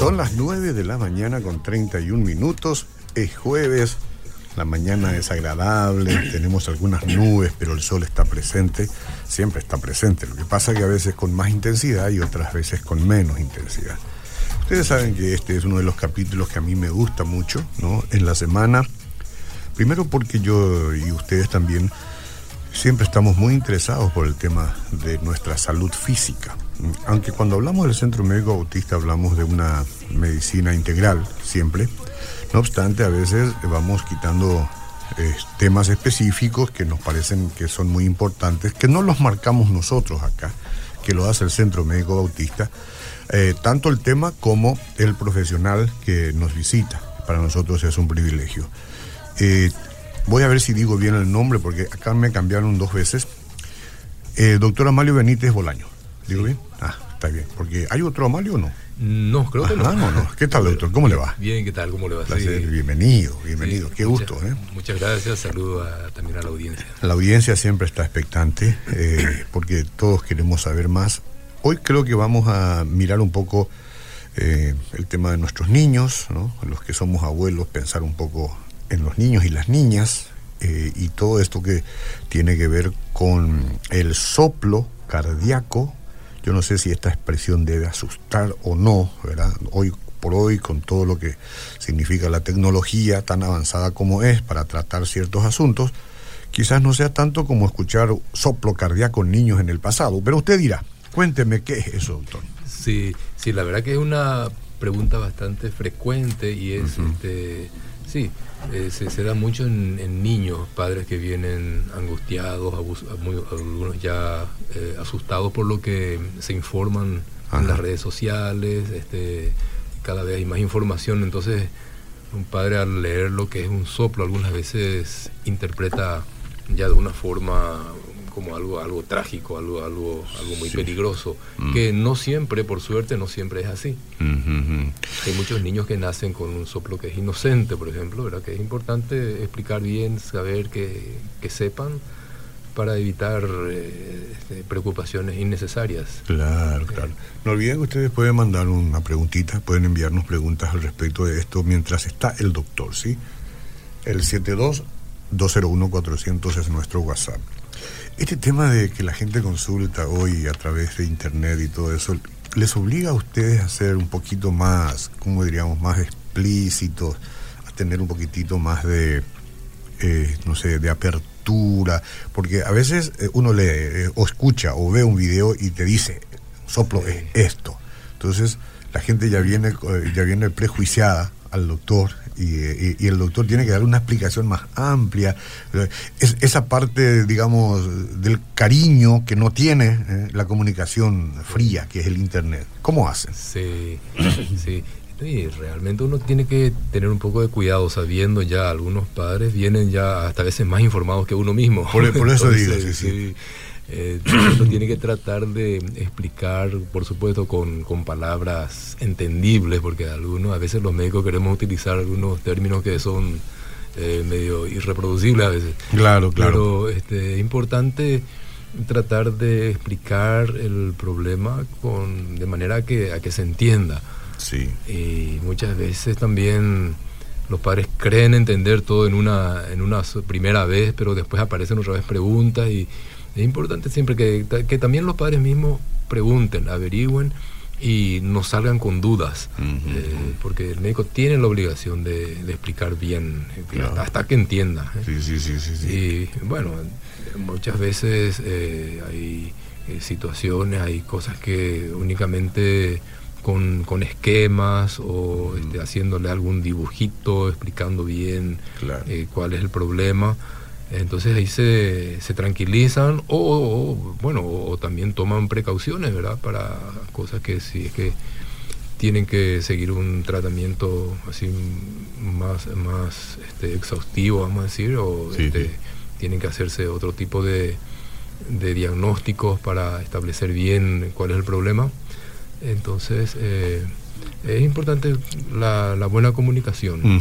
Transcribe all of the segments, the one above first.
Son las 9 de la mañana con 31 minutos. Es jueves. La mañana es agradable. Tenemos algunas nubes, pero el sol está presente. Siempre está presente. Lo que pasa es que a veces con más intensidad y otras veces con menos intensidad. Ustedes saben que este es uno de los capítulos que a mí me gusta mucho, ¿no? En la semana. Primero porque yo y ustedes también siempre estamos muy interesados por el tema de nuestra salud física. Aunque cuando hablamos del Centro Médico Autista hablamos de una medicina integral, siempre. No obstante, a veces vamos quitando eh, temas específicos que nos parecen que son muy importantes, que no los marcamos nosotros acá, que lo hace el Centro Médico Bautista, eh, tanto el tema como el profesional que nos visita. Para nosotros es un privilegio. Eh, voy a ver si digo bien el nombre, porque acá me cambiaron dos veces. doctor Amalio Benítez Bolaño. ¿Digo bien? Ah, está bien. Porque ¿hay otro Amalio o no? No, creo que no. no, no. ¿Qué tal, doctor? ¿Cómo le va? Bien, ¿qué tal? ¿Cómo le va? Bienvenido, bienvenido. Qué gusto, ¿eh? Muchas gracias. Saludo también a la audiencia. La audiencia siempre está expectante eh, porque todos queremos saber más. Hoy creo que vamos a mirar un poco eh, el tema de nuestros niños, ¿no? Los que somos abuelos, pensar un poco en los niños y las niñas eh, y todo esto que tiene que ver con el soplo cardíaco yo no sé si esta expresión debe asustar o no, ¿verdad? Hoy por hoy, con todo lo que significa la tecnología tan avanzada como es para tratar ciertos asuntos, quizás no sea tanto como escuchar soplo cardíaco en niños en el pasado. Pero usted dirá, cuénteme qué es eso, doctor. Sí, sí, la verdad que es una pregunta bastante frecuente y es, este, sí, eh, se, da mucho en, niños, padres que vienen angustiados, algunos ya eh, asustados por lo que se informan en las redes sociales, este, cada vez hay más información, entonces un padre al leer lo que es un soplo algunas veces interpreta ya de una forma como algo, algo trágico, algo, algo, algo muy peligroso, mm. que no siempre, por suerte, no siempre es así. Hay muchos niños que nacen con un soplo que es inocente, por ejemplo, ¿verdad? que es importante explicar bien, saber que, que sepan para evitar eh, este, preocupaciones innecesarias. Claro, claro. No olviden que ustedes pueden mandar una preguntita, pueden enviarnos preguntas al respecto de esto mientras está el doctor, ¿sí? El 72 201 400 es nuestro WhatsApp. Este tema de que la gente consulta hoy a través de internet y todo eso, ¿les obliga a ustedes a ser un poquito más, como diríamos, más explícitos, a tener un poquitito más de, eh, no sé, de apertura? Porque a veces eh, uno lee eh, o escucha o ve un video y te dice, soplo es esto. Entonces la gente ya viene, ya viene prejuiciada al doctor y, el doctor tiene que dar una explicación más amplia. Es, esa parte, digamos, del cariño que no tiene eh, la comunicación fría, que es el Internet. ¿Cómo hacen? Sí, sí. Y realmente uno tiene que tener un poco de cuidado sabiendo ya algunos padres vienen ya hasta veces más informados que uno mismo. Por, eso digo, sí. sí. Eh, uno tiene que tratar de explicar, por supuesto, con, con, palabras entendibles, porque algunos, a veces los médicos queremos utilizar algunos términos que son eh, medio irreproducibles a veces. Claro, claro. Pero este, es importante tratar de explicar el problema con, de manera que, a que se entienda. Sí. Y muchas veces también los padres creen entender todo en una, en una primera vez, pero después aparecen otra vez preguntas y es importante siempre que, que también los padres mismos pregunten, averigüen y no salgan con dudas, eh, porque el médico tiene la obligación de, explicar bien, eh, hasta que entienda. ¿eh? Sí, sí, sí, sí, Y bueno, muchas veces hay situaciones, hay cosas que únicamente con, con esquemas o este, haciéndole algún dibujito, explicando bien cuál es el problema entonces ahí se, se tranquilizan o, bueno, o también toman precauciones, ¿verdad? Para cosas que si es que tienen que seguir un tratamiento así más, más este, exhaustivo, vamos a decir, o este, tienen que hacerse otro tipo de, de, diagnósticos para establecer bien cuál es el problema. Entonces, eh, es importante la, buena comunicación.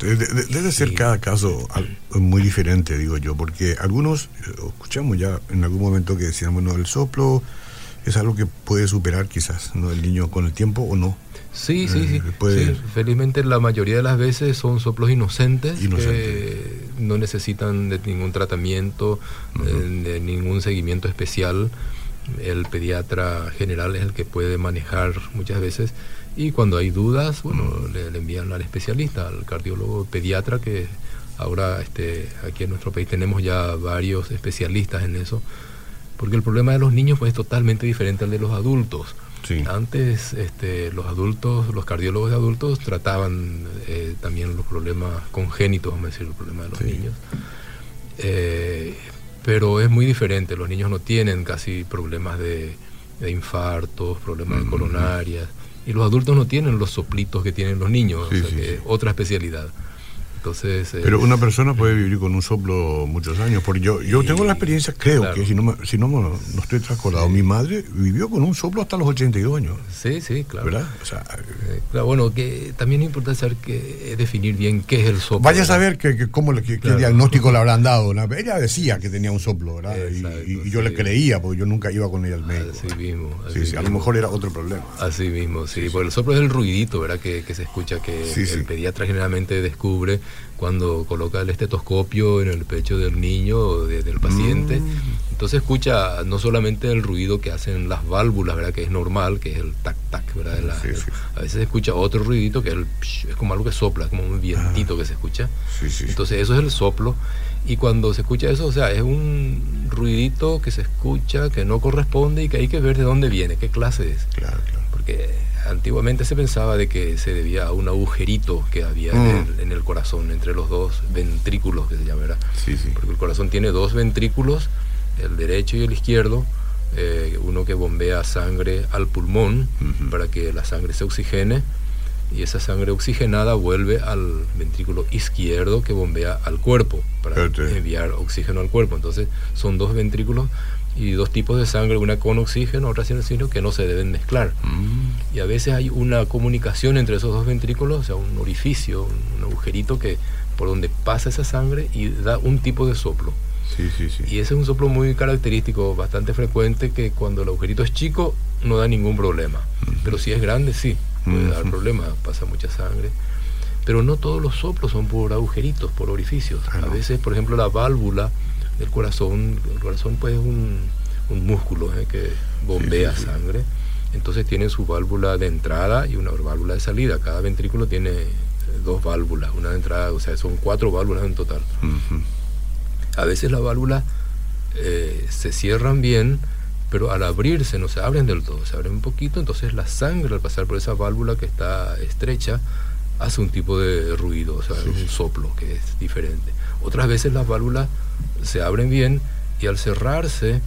debe ser cada caso muy diferente, digo yo, porque algunos, eh, escuchamos ya en algún momento que decían, bueno, el soplo es algo que puede superar quizás ¿no? el niño con el tiempo o no. Sí, sí, sí, eh, Felizmente la mayoría de las veces son soplos inocentes que no necesitan de ningún tratamiento, eh, de ningún seguimiento especial. El pediatra general es el que puede manejar muchas veces y cuando hay dudas, bueno, le, envían al especialista, al cardiólogo pediatra que ahora este, aquí en nuestro país tenemos ya varios especialistas en eso, porque el problema de los niños pues, es totalmente diferente al de los adultos. Antes este, los adultos, los cardiólogos de adultos trataban eh, también los problemas congénitos, vamos a decir, el problema de los niños. Eh, pero es muy diferente, los niños no tienen casi problemas de, infartos, problemas de coronarias, y los adultos no tienen los soplitos que tienen los niños, o sea que otra especialidad. Pero una persona puede vivir con un soplo muchos años, porque yo, yo tengo la experiencia, creo que si no, si no, no estoy trascolado, mi madre vivió con un soplo hasta los 82 años. Sí, sí, claro. ¿Verdad? Eh, claro, bueno, que también es importante saber que, definir bien qué es el soplo. Vaya a saber que, cómo, qué diagnóstico le habrán dado. Ella decía que tenía un soplo, ¿verdad? y, yo le creía, porque yo nunca iba con ella al médico. Así mismo. sí, sí, a lo mejor era otro problema. Así mismo, sí, porque el soplo es el ruidito, ¿verdad? Que, se escucha, que el pediatra generalmente descubre cuando coloca el estetoscopio en el pecho del niño o del paciente. Mm. Entonces escucha no solamente el ruido que hacen las válvulas, ¿verdad? que es normal, que es el tac-tac, ¿verdad? A veces escucha otro ruidito que es, el es como algo que sopla, como un vientito ah. que se escucha. Entonces eso es el soplo. Y cuando se escucha eso, o sea, es un ruidito que se escucha, que no corresponde y que hay que ver de dónde viene, qué clase es. Claro, claro. Porque antiguamente se pensaba de que se debía a un agujerito que había mm. en, el, corazón, entre los dos ventrículos que se llama, Porque el corazón tiene dos ventrículos, el derecho y el izquierdo, eh, uno que bombea sangre al pulmón para que la sangre se oxigene y esa sangre oxigenada vuelve al ventrículo izquierdo que bombea al cuerpo para enviar oxígeno al cuerpo. Entonces son dos ventrículos y dos tipos de sangre, una con oxígeno, otra sin oxígeno, que no se deben mezclar. Mm. Y a veces hay una comunicación entre esos dos ventrículos, o sea, un orificio, un, agujerito que por donde pasa esa sangre y da un tipo de soplo. Sí, sí, sí. Y ese es un soplo muy característico, bastante frecuente, que cuando el agujerito es chico no da ningún problema. Pero si es grande, sí, puede dar problema, pasa mucha sangre. Pero no todos los soplos son por agujeritos, por orificios. Ah, a veces, por ejemplo, la válvula el corazón, el corazón pues es un, músculo ¿eh? que bombea sangre, entonces tiene su válvula de entrada y una válvula de salida, cada ventrículo tiene dos válvulas, una de entrada, o sea, son cuatro válvulas en total. A veces las válvulas eh, se cierran bien, pero al abrirse no se abren del todo, se abren un poquito, entonces la sangre al pasar por esa válvula que está estrecha hace un tipo de ruido, o sea, un soplo que es diferente. Otras veces las válvulas se abren bien y al cerrarse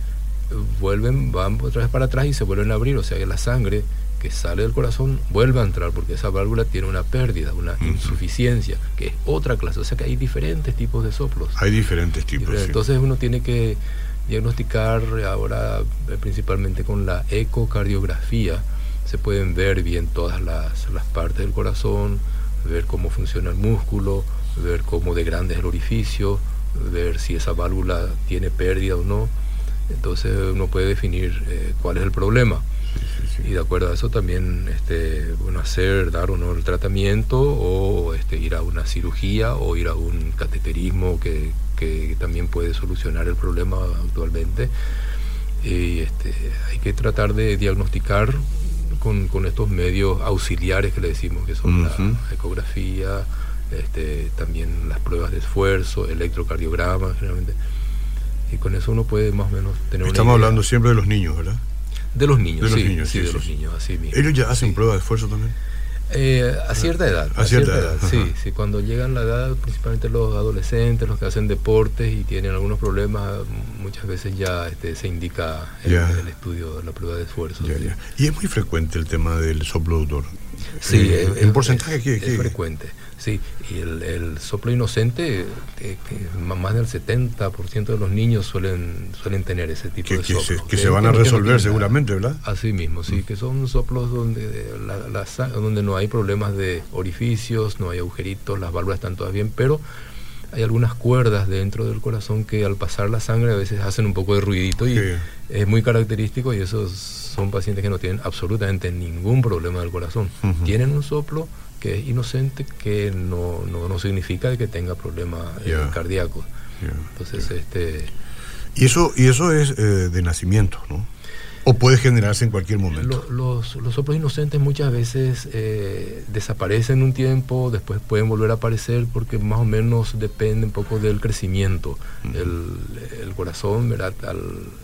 vuelven, van otra vez para atrás y se vuelven a abrir, o sea que la sangre que sale del corazón vuelve a entrar porque esa válvula tiene una pérdida, una insuficiencia, que es otra clase, o sea que hay diferentes tipos de soplos. Hay diferentes tipos. Entonces uno tiene que diagnosticar ahora eh, principalmente con la ecocardiografía, se pueden ver bien todas las, las partes del corazón, ver cómo funciona el músculo, ver cómo de grande es el orificio, ver si esa válvula tiene pérdida o no. Entonces uno puede definir eh, cuál es el problema. Y de acuerdo a eso también este, bueno, hacer, dar o no el tratamiento o este, ir a una cirugía o ir a un cateterismo que, que también puede solucionar el problema actualmente. Y este, hay que tratar de diagnosticar con, con, estos medios auxiliares que le decimos, que son la ecografía, este, también las pruebas de esfuerzo, electrocardiograma, generalmente. Y con eso uno puede más o menos tener Estamos hablando siempre de los niños, ¿verdad? De los niños, de los niños, sí, de los niños, así mismo. ¿Ellos ya hacen pruebas de esfuerzo también? Eh, a cierta edad. A, cierta, edad, sí, sí. Cuando llegan la edad, principalmente los adolescentes, los que hacen deportes y tienen algunos problemas, muchas veces ya este, se indica el, el estudio, la prueba de esfuerzo. Y es muy frecuente el tema del soplo Sí, eh, ¿en porcentaje qué, es frecuente. Sí, y el, soplo inocente, eh, más del 70% de los niños suelen suelen tener ese tipo de soplos. Que, se, van a resolver seguramente, ¿verdad? Así mismo, sí, mm. que son soplos donde, donde no hay problemas de orificios, no hay agujeritos, las válvulas están todas bien, pero hay algunas cuerdas dentro del corazón que al pasar la sangre a veces hacen un poco de ruidito y es muy característico y esos son pacientes que no tienen absolutamente ningún problema del corazón. Tienen un soplo que es inocente, que no, no, significa que tenga problemas eh, cardíacos. Entonces, este... Y eso, y eso es eh, de nacimiento, ¿no? ¿O puede generarse en cualquier momento? los, los soplos inocentes muchas veces eh, desaparecen un tiempo, después pueden volver a aparecer porque más o menos depende un poco del crecimiento. el, corazón, ¿verdad?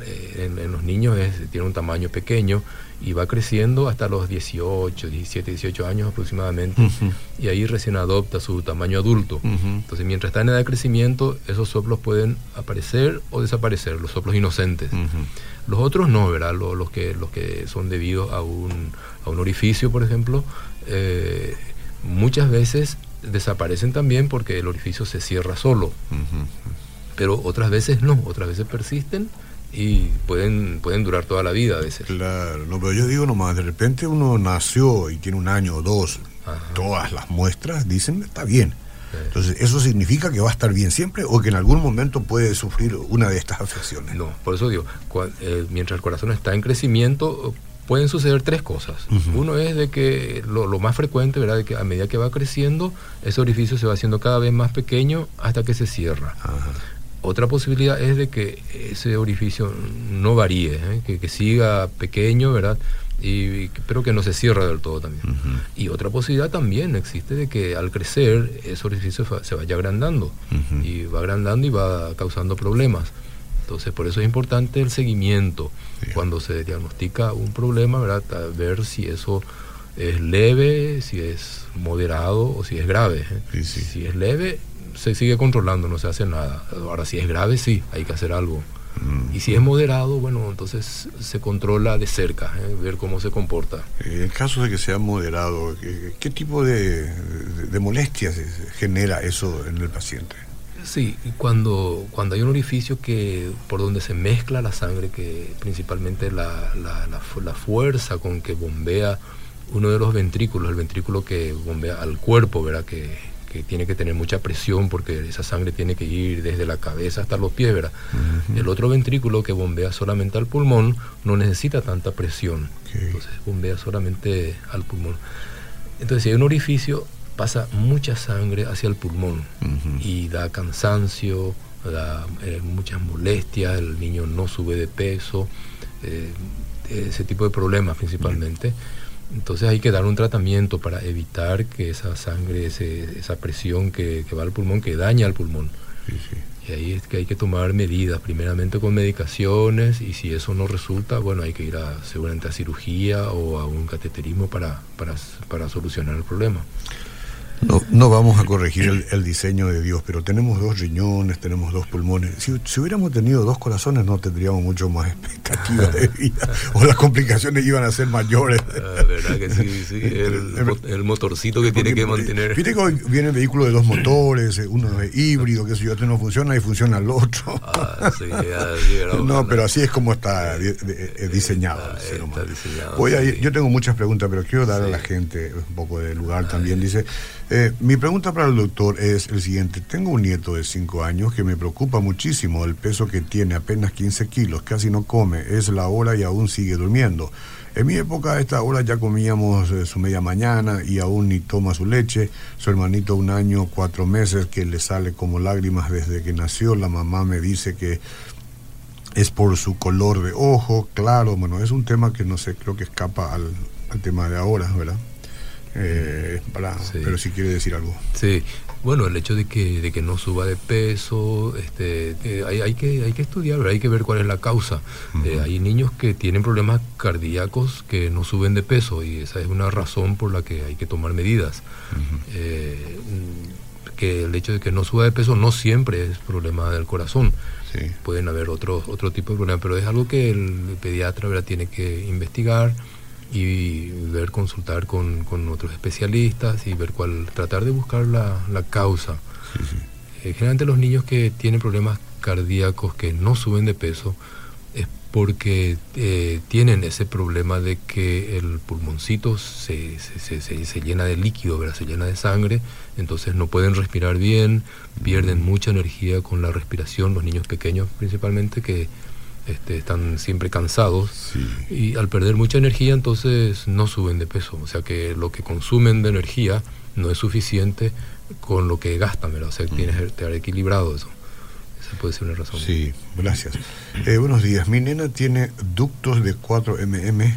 Eh, en, los niños tiene un tamaño pequeño y va creciendo hasta los 18, 17, 18 años aproximadamente y ahí recién adopta su tamaño adulto. Entonces mientras está en edad de crecimiento, esos soplos pueden aparecer o desaparecer, los soplos inocentes. Los otros no, ¿verdad? Los, que, los que son debidos a un, a un orificio, por ejemplo, eh, muchas veces desaparecen también porque el orificio se cierra solo. Pero otras veces no, otras veces persisten y pueden, pueden durar toda la vida a veces. Claro, no, pero yo digo nomás, de repente uno nació y tiene un año o dos, todas las muestras dicen está bien. Entonces, ¿eso significa que va a estar bien siempre o que en algún momento puede sufrir una de estas afecciones? No, por eso digo, eh, mientras el corazón está en crecimiento, pueden suceder tres cosas. Uno es de que lo, más frecuente, ¿verdad? De que a medida que va creciendo, ese orificio se va haciendo cada vez más pequeño hasta que se cierra. Otra posibilidad es de que ese orificio no varíe, ¿eh? que, que, siga pequeño, ¿verdad? Y, pero que no se cierra del todo también. Y otra posibilidad también existe de que al crecer ese orificio se vaya agrandando y va agrandando y va causando problemas. Entonces por eso es importante el seguimiento cuando se diagnostica un problema, ¿verdad? ver si eso es leve, si es moderado o si es grave. ¿eh? Si es leve, se sigue controlando, no se hace nada. Ahora si es grave, sí, hay que hacer algo. Mm. Y si es moderado, bueno, entonces se controla de cerca, ¿eh? ver cómo se comporta. En el caso de que sea moderado, ¿qué, tipo de, molestias genera eso en el paciente? Sí, cuando, cuando hay un orificio que por donde se mezcla la sangre, que principalmente la, la, la fuerza con que bombea uno de los ventrículos, el ventrículo que bombea al cuerpo, ¿verdad? Que, que tiene que tener mucha presión porque esa sangre tiene que ir desde la cabeza hasta los pies, ¿verdad? El otro ventrículo que bombea solamente al pulmón no necesita tanta presión, entonces bombea solamente al pulmón. Entonces si hay un orificio pasa mucha sangre hacia el pulmón y da cansancio, da eh, muchas molestias, el niño no sube de peso, eh, ese tipo de problemas principalmente. Entonces hay que dar un tratamiento para evitar que esa sangre, esa presión que, va al pulmón, que daña al pulmón. Y ahí es que hay que tomar medidas, primeramente con medicaciones, y si eso no resulta, bueno, hay que ir a, seguramente a cirugía o a un cateterismo para, para solucionar el problema. No, no vamos a corregir el, diseño de Dios, pero tenemos dos riñones, tenemos dos pulmones. Si, hubiéramos tenido dos corazones no tendríamos mucho más expectativas de vida o las complicaciones iban a ser mayores. La verdad que sí, sí, el, motorcito que tiene que mantener. Viste que viene vehículo de dos motores, eh, uno es híbrido, que si yo, este no funciona y funciona el otro. Ah, sí, no, pero así es como está diseñado. yo tengo muchas preguntas, pero quiero dar a la gente un poco de lugar también. Dice... Eh, mi pregunta para el doctor es el siguiente. Tengo un nieto de 5 años que me preocupa muchísimo el peso que tiene, apenas 15 kilos, casi no come, es la hora y aún sigue durmiendo. En mi época a esta hora ya comíamos eh, su media mañana y aún ni toma su leche. Su hermanito un año, cuatro meses, que le sale como lágrimas desde que nació. La mamá me dice que es por su color de ojo, claro, bueno, es un tema que no sé, creo que escapa al, al tema de ahora, ¿verdad? Eh, pero si quiere decir algo. Sí, bueno, el hecho de que, de que no suba de peso, este, eh, hay, hay, que, hay que estudiar, hay que ver cuál es la causa. Eh, hay niños que tienen problemas cardíacos que no suben de peso y esa es una razón por la que hay que tomar medidas. que el hecho de que no suba de peso no siempre es problema del corazón. Pueden haber otros otro tipo de problemas, pero es algo que el pediatra tiene que investigar y ver, consultar con, otros especialistas y ver cuál, tratar de buscar la, causa. Eh, generalmente los niños que tienen problemas cardíacos que no suben de peso, es porque eh, tienen ese problema de que el pulmoncito se, se, se, se, llena de líquido, ¿verdad? se llena de sangre, entonces no pueden respirar bien, pierden mucha energía con la respiración, los niños pequeños principalmente que este, están siempre cansados y al perder mucha energía entonces no suben de peso, o sea que lo que consumen de energía no es suficiente con lo que gastan, ¿verdad? o sea que tienes que estar equilibrado eso puede ser una razón. Sí, gracias. Eh, buenos días. Mi nena tiene ductos de 4 mm, eh,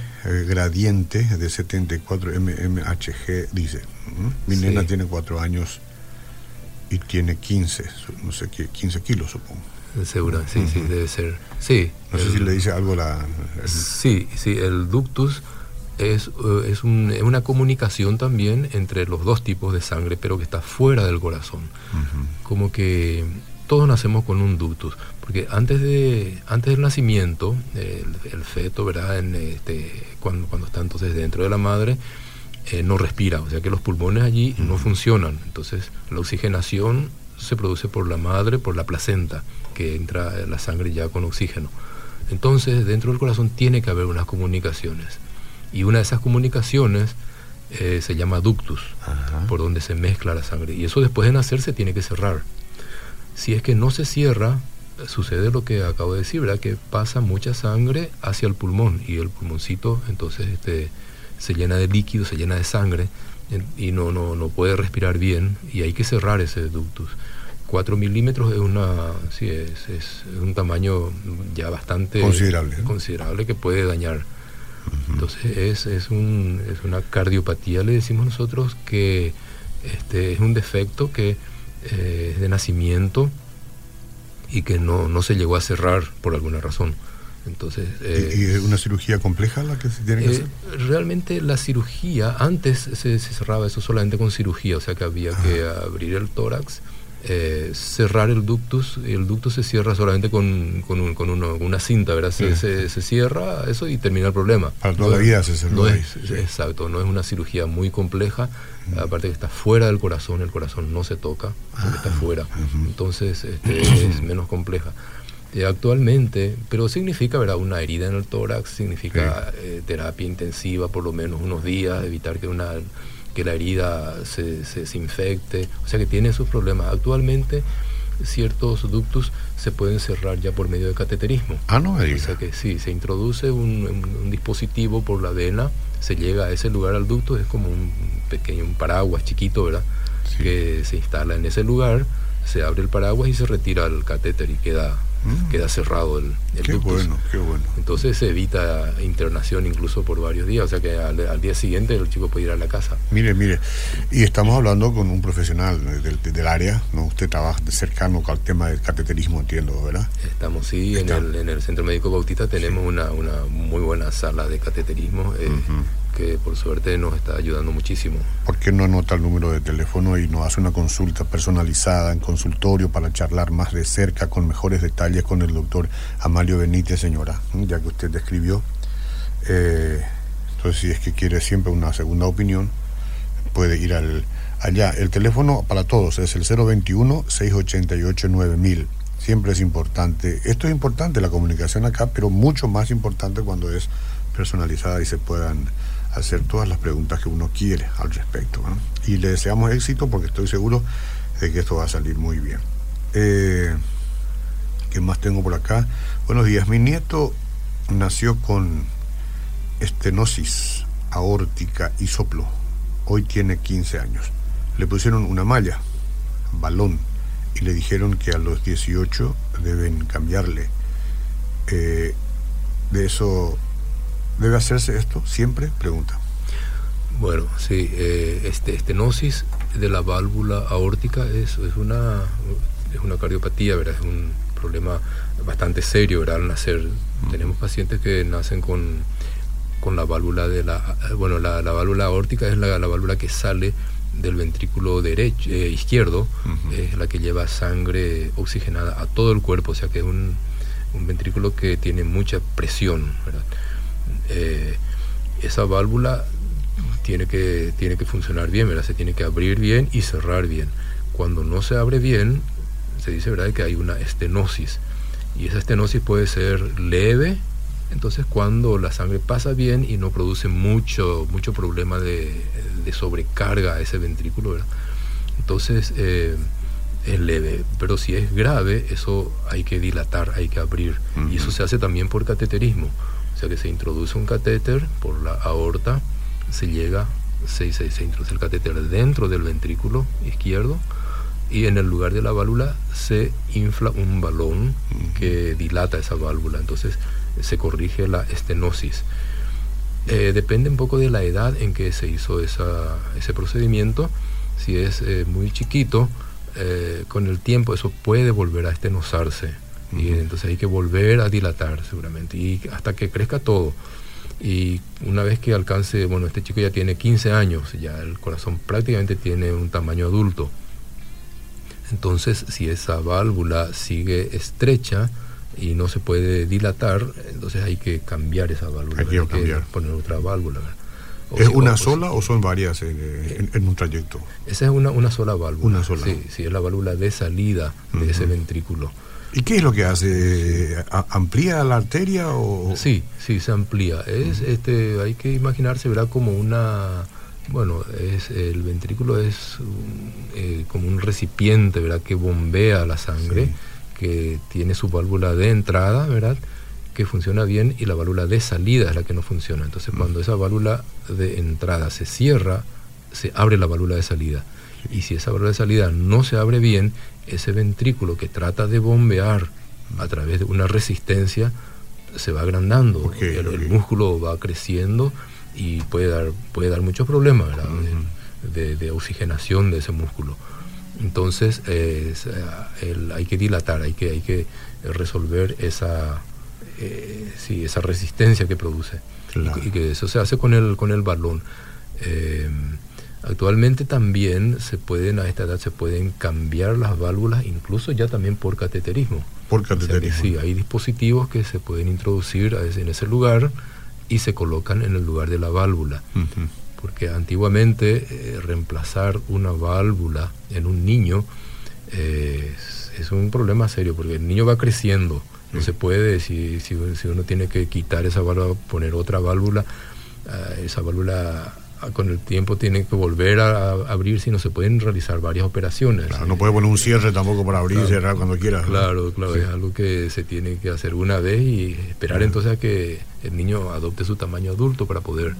gradiente de 74 mmHg, dice. ¿Mm? Mi nena tiene 4 años y tiene 15, no sé qué, 15 kilos, supongo. Seguro, sí, sí, debe ser. Sí. No sé si le dice algo la... Sí, sí, el ductus es, eh, es, un, es, una comunicación también entre los dos tipos de sangre, pero que está fuera del corazón. Como que todos nacemos con un ductus, porque antes, de, antes del nacimiento, el, feto, ¿verdad? En este, cuando, cuando está entonces dentro de la madre, eh, no respira, o sea que los pulmones allí no funcionan. Entonces la oxigenación se produce por la madre, por la placenta, que entra la sangre ya con oxígeno. Entonces dentro del corazón tiene que haber unas comunicaciones. Y una de esas comunicaciones eh, se llama ductus, por donde se mezcla la sangre. Y eso después de nacer se tiene que cerrar. Si es que no se cierra, sucede lo que acabo de decir, ¿verdad? Que pasa mucha sangre hacia el pulmón y el pulmoncito entonces este, se llena de líquido, se llena de sangre y no, no, no puede respirar bien y hay que cerrar ese ductus. 4 milímetros es, una, sí, es, es, un tamaño ya bastante considerable, considerable que puede dañar. Entonces es, es, un, es una cardiopatía, le decimos nosotros, que este, es un defecto que eh, de nacimiento y que no, no se llegó a cerrar por alguna razón. Entonces, ¿Y, es una cirugía compleja la que se tiene que eh, hacer? Realmente la cirugía, antes se, cerraba eso solamente con cirugía, o sea que había que abrir el tórax eh, cerrar el ductus el ductus se cierra solamente con, con, una cinta, ¿verdad? Se, se, cierra eso y termina el problema. Para toda la vida se cerró. exacto, no es una cirugía muy compleja, mm. aparte que está fuera del corazón, el corazón no se toca, porque está ah, fuera, entonces este, es menos compleja. Eh, actualmente, pero significa ¿verdad? una herida en el tórax, significa eh, terapia intensiva por lo menos unos días, evitar que una que la herida se, se, infecte, o sea que tiene sus problemas. Actualmente ciertos ductos se pueden cerrar ya por medio de cateterismo. Ah, no O sea que sí, se introduce un, dispositivo por la vena, se llega a ese lugar al ducto, es como un pequeño un paraguas chiquito, ¿verdad? Que se instala en ese lugar, se abre el paraguas y se retira el catéter y queda Mm. queda cerrado el, el qué bueno, qué bueno. Entonces se evita internación incluso por varios días, o sea que al, día siguiente el chico puede ir a la casa. Mire, mire, y estamos hablando con un profesional del, del área, ¿no? Usted trabaja cercano al tema del cateterismo, entiendo, ¿verdad? Estamos, sí, en el, en el, Centro Médico Bautista tenemos una, una muy buena sala de cateterismo. Eh, que por suerte nos está ayudando muchísimo. ¿Por qué no anota el número de teléfono y nos hace una consulta personalizada en consultorio para charlar más de cerca con mejores detalles con el doctor Amalio Benítez, señora, ya que usted describió? Eh, entonces, si es que quiere siempre una segunda opinión, puede ir al, allá. El teléfono para todos es el 021-688-9000. Siempre es importante. Esto es importante, la comunicación acá, pero mucho más importante cuando es personalizada y se puedan hacer todas las preguntas que uno quiere al respecto. Y le deseamos éxito porque estoy seguro de que esto va a salir muy bien. Eh, ¿Qué más tengo por acá? Buenos días. Mi nieto nació con estenosis aórtica y soplo. Hoy tiene 15 años. Le pusieron una malla, balón, y le dijeron que a los 18 deben cambiarle. Eh, de eso ¿Debe hacerse esto siempre? Pregunta. Bueno, sí, eh, este, estenosis de la válvula aórtica es, es, una, es una cardiopatía, ¿verdad? Es un problema bastante serio, ¿verdad? Al nacer. Tenemos pacientes que nacen con, con la válvula de la... Bueno, la, válvula aórtica es la, válvula que sale del ventrículo derecho, eh, izquierdo, es la que lleva sangre oxigenada a todo el cuerpo, o sea que es un, un ventrículo que tiene mucha presión, ¿verdad? Eh, esa válvula tiene que, tiene que funcionar bien, ¿verdad? Se tiene que abrir bien y cerrar bien. Cuando no se abre bien, se dice, ¿verdad?, que hay una estenosis. Y esa estenosis puede ser leve, entonces cuando la sangre pasa bien y no produce mucho, mucho problema de, sobrecarga a ese ventrículo, entonces eh, es leve. Pero si es grave, eso hay que dilatar, hay que abrir. Y eso se hace también por cateterismo. Sea que se introduce un catéter por la aorta, se llega, se, se, se introduce el catéter dentro del ventrículo izquierdo y en el lugar de la válvula se infla un balón que dilata esa válvula, entonces se corrige la estenosis. Eh, depende un poco de la edad en que se hizo esa, ese procedimiento. Si es eh, muy chiquito, eh, con el tiempo eso puede volver a estenosarse. Y entonces hay que volver a dilatar seguramente. Y hasta que crezca todo. Y una vez que alcance, bueno, este chico ya tiene 15 años, ya el corazón prácticamente tiene un tamaño adulto. Entonces, si esa válvula sigue estrecha y no se puede dilatar, entonces hay que cambiar esa válvula. Hay que, cambiar. poner otra válvula. ¿Es una sola o son varias en, un trayecto? Esa es una, una sola válvula. Una sola. Sí, sí, es la válvula de salida de ese ventrículo. ¿Y qué es lo que hace? ¿Amplía la arteria o...? Sí, sí, se amplía. Es, este, hay que imaginarse, ¿verdad? Como una bueno, es, el ventrículo es eh, como un recipiente, ¿verdad? Que bombea la sangre, que tiene su válvula de entrada, ¿verdad? Que funciona bien y la válvula de salida es la que no funciona. Entonces, cuando esa válvula de entrada se cierra, se abre la válvula de salida. Y si esa válvula de salida no se abre bien, ese ventrículo que trata de bombear a través de una resistencia se va agrandando, el, músculo va creciendo y puede dar, puede dar muchos problemas de, oxigenación de ese músculo. Entonces eh, hay que dilatar, hay que, hay que resolver esa, eh, esa resistencia que produce. Y, que eso se hace con el, con el balón. Eh, actualmente también se pueden, a esta edad se pueden cambiar las válvulas, incluso ya también por cateterismo. Por cateterismo. sí, hay dispositivos que se pueden introducir en ese lugar y se colocan en el lugar de la válvula. Porque antiguamente eh, reemplazar una válvula en un niño eh, es, un problema serio, porque el niño va creciendo. No se puede, si, si, uno tiene que quitar esa válvula, poner otra válvula, ah, esa válvula con el tiempo tiene que volver a, abrir si no se pueden realizar varias operaciones. no puede poner un cierre tampoco para abrir y cerrar cuando quiera. Claro, claro, es algo que se tiene que hacer una vez y esperar entonces a que el niño adopte su tamaño adulto para poder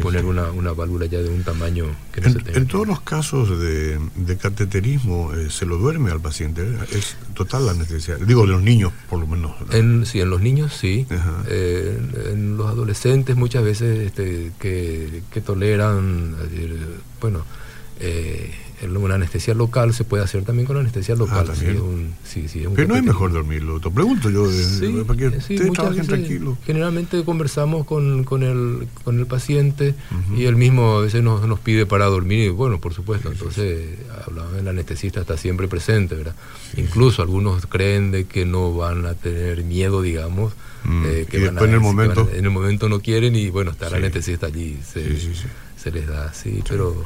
poner una, una, válvula ya de un tamaño que no en, se tenga. En todos los casos de, de cateterismo eh, se lo duerme al paciente, ¿eh? es total la anestesia. Digo, de los niños por lo menos. En, sí, en los niños sí. Eh, en los adolescentes muchas veces este, que, que toleran, bueno, eh, una anestesia local se puede hacer también con anestesia local. Ah, sí, sí, Pero no es mejor dormirlo, te pregunto yo, para que ustedes trabajen tranquilo. Generalmente conversamos con, con, el, con el paciente y él mismo a veces nos, nos pide para dormir y bueno, por supuesto, entonces el anestesista está siempre presente, ¿verdad? Incluso algunos creen de que no van a tener miedo, digamos, mm, que y después en el momento... en el momento no quieren y bueno, está el anestesista allí, se, se les da así, pero...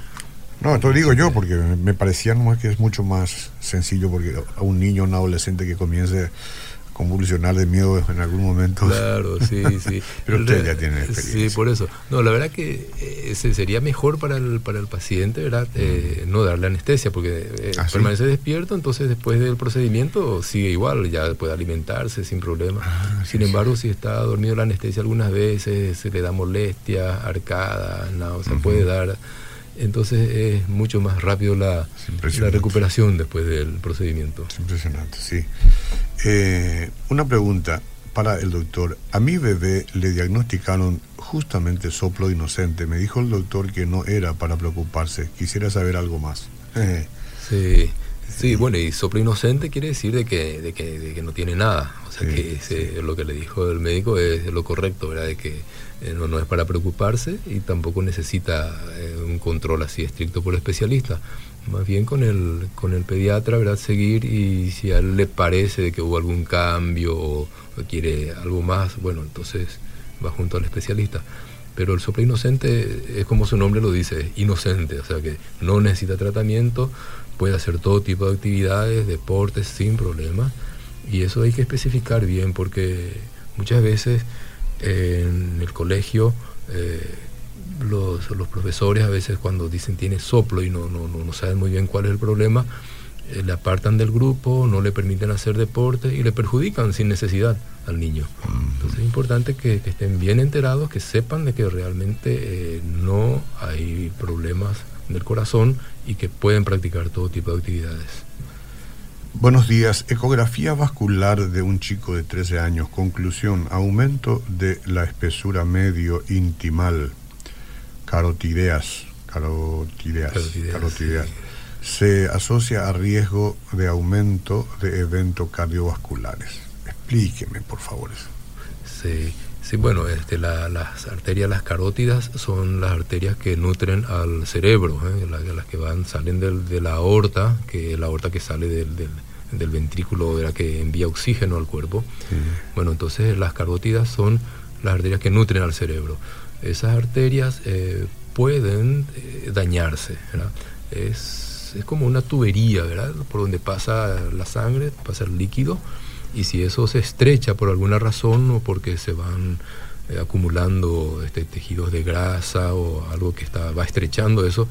No, esto digo yo porque me parecía nomás que es mucho más sencillo porque a un niño, un adolescente que comience a convulsionar de miedo en algún momento. Claro, sí, sí. Pero usted ya tiene experiencia. Sí, por eso. No, la verdad que eh, sería mejor para el, para el paciente, ¿verdad? Eh, no darle anestesia porque eh, ¿Ah, permanece despierto, entonces después del procedimiento sigue igual, ya puede alimentarse sin problema. Ah, sin embargo, si está dormido la anestesia algunas veces, se le da molestia, arcada, no, se puede dar entonces es mucho más rápido la, la recuperación después del procedimiento. Es impresionante, sí. Eh, una pregunta para el doctor. A mi bebé le diagnosticaron justamente soplo inocente. Me dijo el doctor que no era para preocuparse. Quisiera saber algo más. sí. Sí, bueno, y soplo inocente quiere decir de que, de que, de que no tiene nada. O sea, que lo que le dijo el médico es lo correcto, ¿verdad? De que eh, no, no, es para preocuparse y tampoco necesita eh, un control así estricto por el especialista. Más bien con el, con el pediatra, ¿verdad? Seguir y si a él le parece que hubo algún cambio o, quiere algo más, bueno, entonces va junto al especialista. Pero el soplo inocente es como su nombre lo dice, inocente, o sea que no necesita tratamiento, puede hacer todo tipo de actividades, deportes sin problemas Y eso hay que especificar bien porque muchas veces en el colegio eh, los, los, profesores a veces cuando dicen tiene soplo y no, no, no saben muy bien cuál es el problema, eh, le apartan del grupo, no le permiten hacer deporte y le perjudican sin necesidad al niño. Entonces es importante que, estén bien enterados, que sepan de que realmente eh, no hay problemas del corazón y que pueden practicar todo tipo de actividades. Buenos días. Ecografía vascular de un chico de 13 años. Conclusión. Aumento de la espesura medio intimal. Carotideas. Carotideas. Carotideas se asocia a riesgo de aumento de eventos cardiovasculares. Explíqueme, por favor. Sí, sí bueno, este, las arterias, las carótidas, son las arterias que nutren al cerebro, ¿eh? las, que van, salen de la aorta, que es la aorta que sale del, del, ventrículo, de la que envía oxígeno al cuerpo. Bueno, entonces las carótidas son las arterias que nutren al cerebro. Esas arterias eh, pueden eh, dañarse, Es es como una tubería, ¿verdad? Por donde pasa la sangre, pasa el líquido, y si eso se estrecha por alguna razón o porque se van eh, acumulando este, tejidos de grasa o algo que está, va estrechando eso,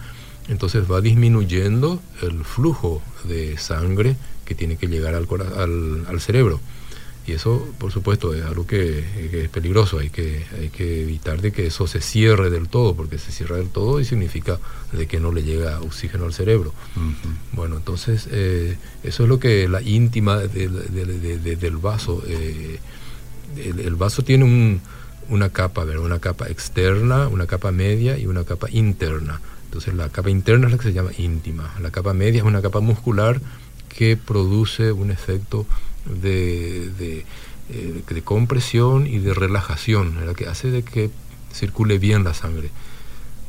entonces va disminuyendo el flujo de sangre que tiene que llegar al, al, al cerebro. Y eso, por supuesto, es algo que, es peligroso. Hay que, hay que evitar de que eso se cierre del todo, porque se cierra del todo y significa de que no le llega oxígeno al cerebro. Bueno, entonces eh, eso es lo que la íntima del vaso. Eh, el, vaso tiene una capa, una capa externa, una capa media y una capa interna. Entonces la capa interna es la que se llama íntima. La capa media es una capa muscular que produce un efecto de, eh, de, compresión y de relajación, la que hace de que circule bien la sangre.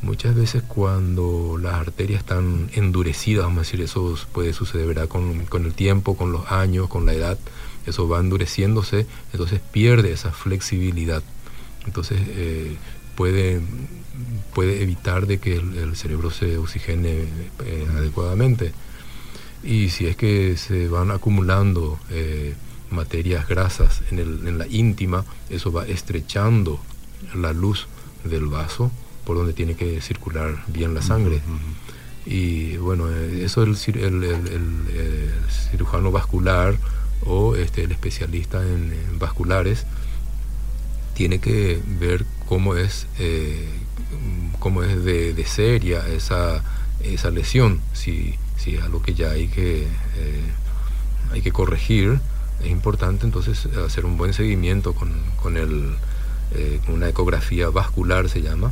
Muchas veces cuando las arterias están endurecidas, vamos a decir, eso puede suceder Con, con, el tiempo, con los años, con la edad, eso va endureciéndose, entonces pierde esa flexibilidad. Entonces eh, puede, puede evitar de que el, cerebro se oxigene eh, adecuadamente. Y si es que se van acumulando eh, materias grasas en, el, en la íntima, eso va estrechando la luz del vaso por donde tiene que circular bien la sangre. Y bueno, eh, eso el, el, el, cirujano vascular o este, el especialista en, vasculares tiene que ver cómo es, eh, cómo es de, de, seria esa, esa lesión. Si, si es algo que ya hay que, eh, hay que corregir, es importante entonces hacer un buen seguimiento con, con el, eh, una ecografía vascular se llama.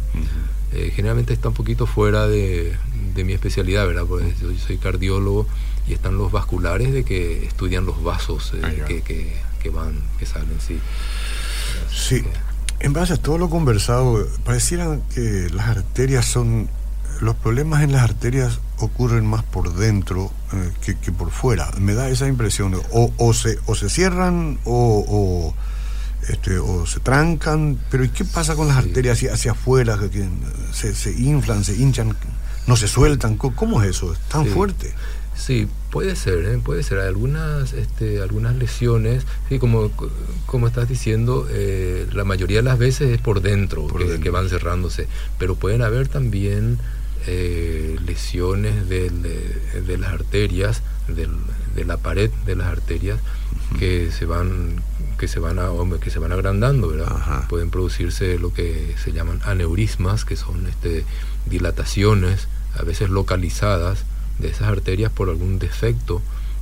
Eh, generalmente está un poquito fuera de, de mi especialidad, ¿verdad? Porque yo soy cardiólogo y están los vasculares de que estudian los vasos que, que, que, van, que salen, sí. Sí. En base a todo lo conversado, pareciera que las arterias son los problemas en las arterias ocurren más por dentro eh, que, por fuera. Me da esa impresión. O, o, se, o se cierran o, este, o se trancan. Pero ¿y qué pasa con las arterias hacia, hacia afuera? Que, se, se, inflan, se hinchan, no se sueltan. ¿Cómo es eso? ¿Es tan fuerte? Sí, puede ser, ¿eh? puede ser. Algunas, este, algunas lesiones, sí, como, como estás diciendo, eh, la mayoría de las veces es por dentro, que, van cerrándose, pero pueden haber también eh, lesiones de, las arterias, de la pared de las arterias que se van que se van a, que se van agrandando, ¿verdad? Pueden producirse lo que se llaman aneurismas, que son este, dilataciones, a veces localizadas, de esas arterias por algún defecto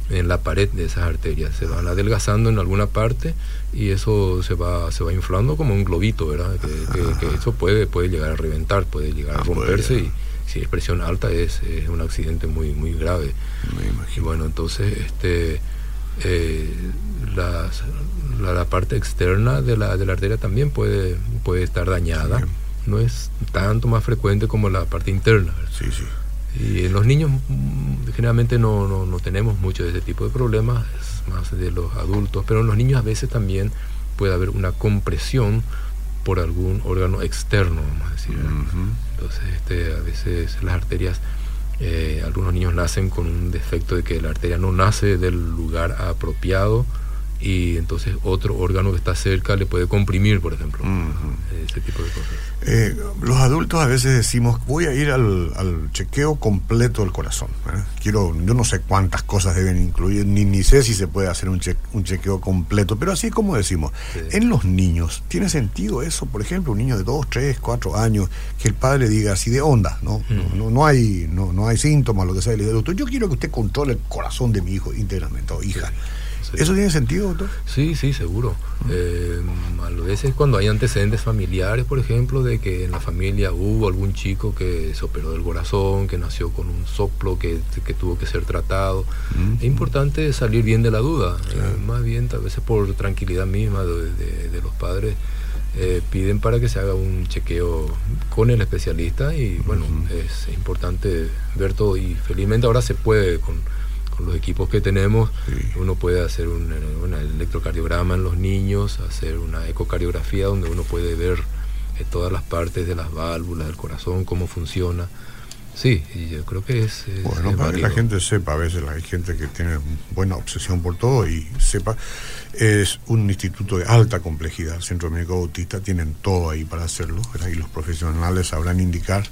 en la pared de esas arterias. Se van adelgazando en alguna parte y eso se va, se va inflando como un globito, ¿verdad? Que, eso puede, puede llegar a reventar, puede llegar a ah, romperse y si es presión alta es, un accidente muy muy grave. Y bueno, entonces este eh, la, parte externa de la, de la arteria también puede, puede estar dañada. No es tanto más frecuente como la parte interna. Sí, sí. Y en los niños mm, generalmente no, no, no, tenemos mucho de ese tipo de problemas, es más de los adultos, pero en los niños a veces también puede haber una compresión por algún órgano externo, vamos a decir. Entonces, este, a veces las arterias, eh, algunos niños nacen con un defecto de que la arteria no nace del lugar apropiado y entonces otro órgano que está cerca le puede comprimir, por ejemplo, ese tipo de cosas. Eh, los adultos a veces decimos, voy a ir al, chequeo completo del corazón. ¿eh? Quiero, yo no sé cuántas cosas deben incluir, ni, ni sé si se puede hacer un, un chequeo completo, pero así como decimos, en los niños, ¿tiene sentido eso? Por ejemplo, un niño de 2, 3, 4 años, que el padre le diga así de onda, ¿no? no, no, hay, no, no hay síntomas, lo que sea, le diga, doctor, yo quiero que usted controle el corazón de mi hijo íntegramente, o hija. ¿Eso tiene sentido, doctor? Sí, sí, seguro. Eh, a veces cuando hay antecedentes familiares, por ejemplo, de que en la familia hubo algún chico que se operó del corazón, que nació con un soplo, que, tuvo que ser tratado, es importante salir bien de la duda. Eh, más bien, a veces por tranquilidad misma de, los padres, eh, piden para que se haga un chequeo con el especialista y bueno, es importante ver todo. Y felizmente ahora se puede con con los equipos que tenemos, uno puede hacer un, electrocardiograma en los niños, hacer una ecocardiografía donde uno puede ver eh, todas las partes de las válvulas del corazón, cómo funciona. Sí, y yo creo que es... bueno, para que la gente sepa, a veces hay gente que tiene buena obsesión por todo y sepa, es un instituto de alta complejidad, el Centro Médico Bautista, tienen todo ahí para hacerlo, y los profesionales sabrán indicar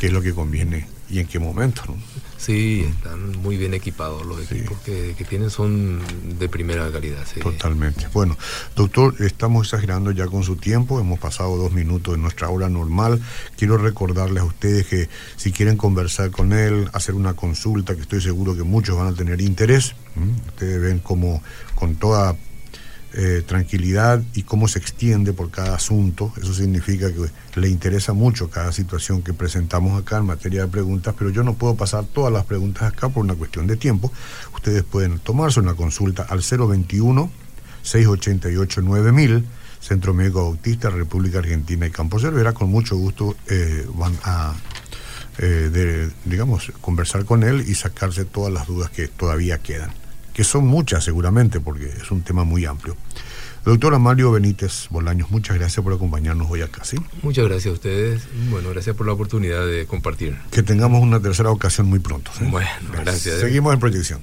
qué es lo que conviene y en qué momento. ¿no? Sí, están muy bien equipados los equipos que, tienen son de primera calidad. Totalmente. Bueno, doctor, estamos exagerando ya con su tiempo, hemos pasado dos minutos de nuestra hora normal. Quiero recordarles a ustedes que si quieren conversar con él, hacer una consulta, que estoy seguro que muchos van a tener interés, ustedes ven como con toda eh, tranquilidad y cómo se extiende por cada asunto. Eso significa que le interesa mucho cada situación que presentamos acá en materia de preguntas, pero yo no puedo pasar todas las preguntas acá por una cuestión de tiempo. Ustedes pueden tomarse una consulta al 021 688 9000 Centro Médico Bautista, República Argentina y Campo Cervera. Con mucho gusto eh, van a eh, digamos, conversar con él y sacarse todas las dudas que todavía quedan que son muchas seguramente, porque es un tema muy amplio. Doctora Mario Benítez Bolaños, muchas gracias por acompañarnos hoy acá, ¿sí? Muchas gracias a ustedes. Bueno, gracias por la oportunidad de compartir. Que tengamos una tercera ocasión muy pronto. Bueno, gracias. Seguimos en proyección.